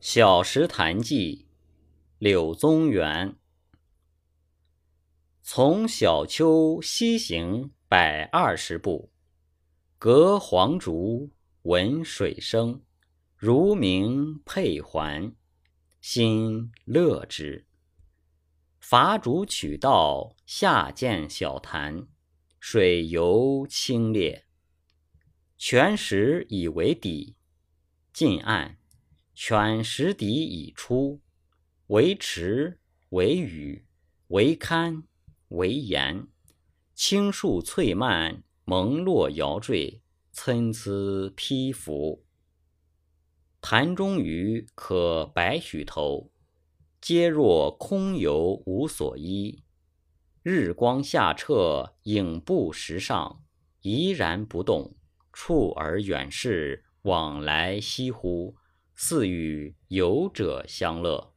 小石潭记，柳宗元。从小丘西行百二十步，隔黄竹闻水声，如鸣佩环，心乐之。伐竹取道，下见小潭，水尤清冽。泉石以为底，近岸。犬石底已出，为池，为屿，为堪，为岩。青树翠蔓，蒙络摇缀，参差披拂。潭中鱼可百许头，皆若空游无所依。日光下澈，影布石上，怡然不动。触而远视，往来翕忽。似与游者相乐。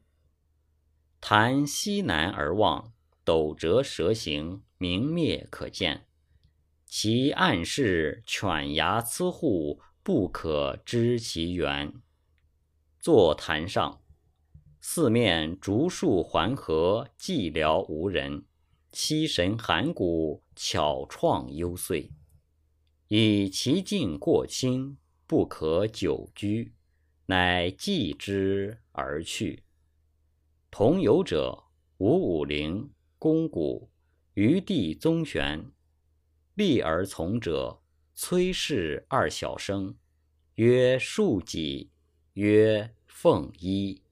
潭西南而望，陡折蛇形，明灭可见。其岸势犬牙瑁笏，不可知其源。坐潭上，四面竹树环合，寂寥无人。栖神寒谷，巧怆幽邃。以其境过清，不可久居。乃寄之而去。同游者吴武陵、公谷、余弟宗玄。立而从者崔氏二小生，曰庶己，曰奉壹。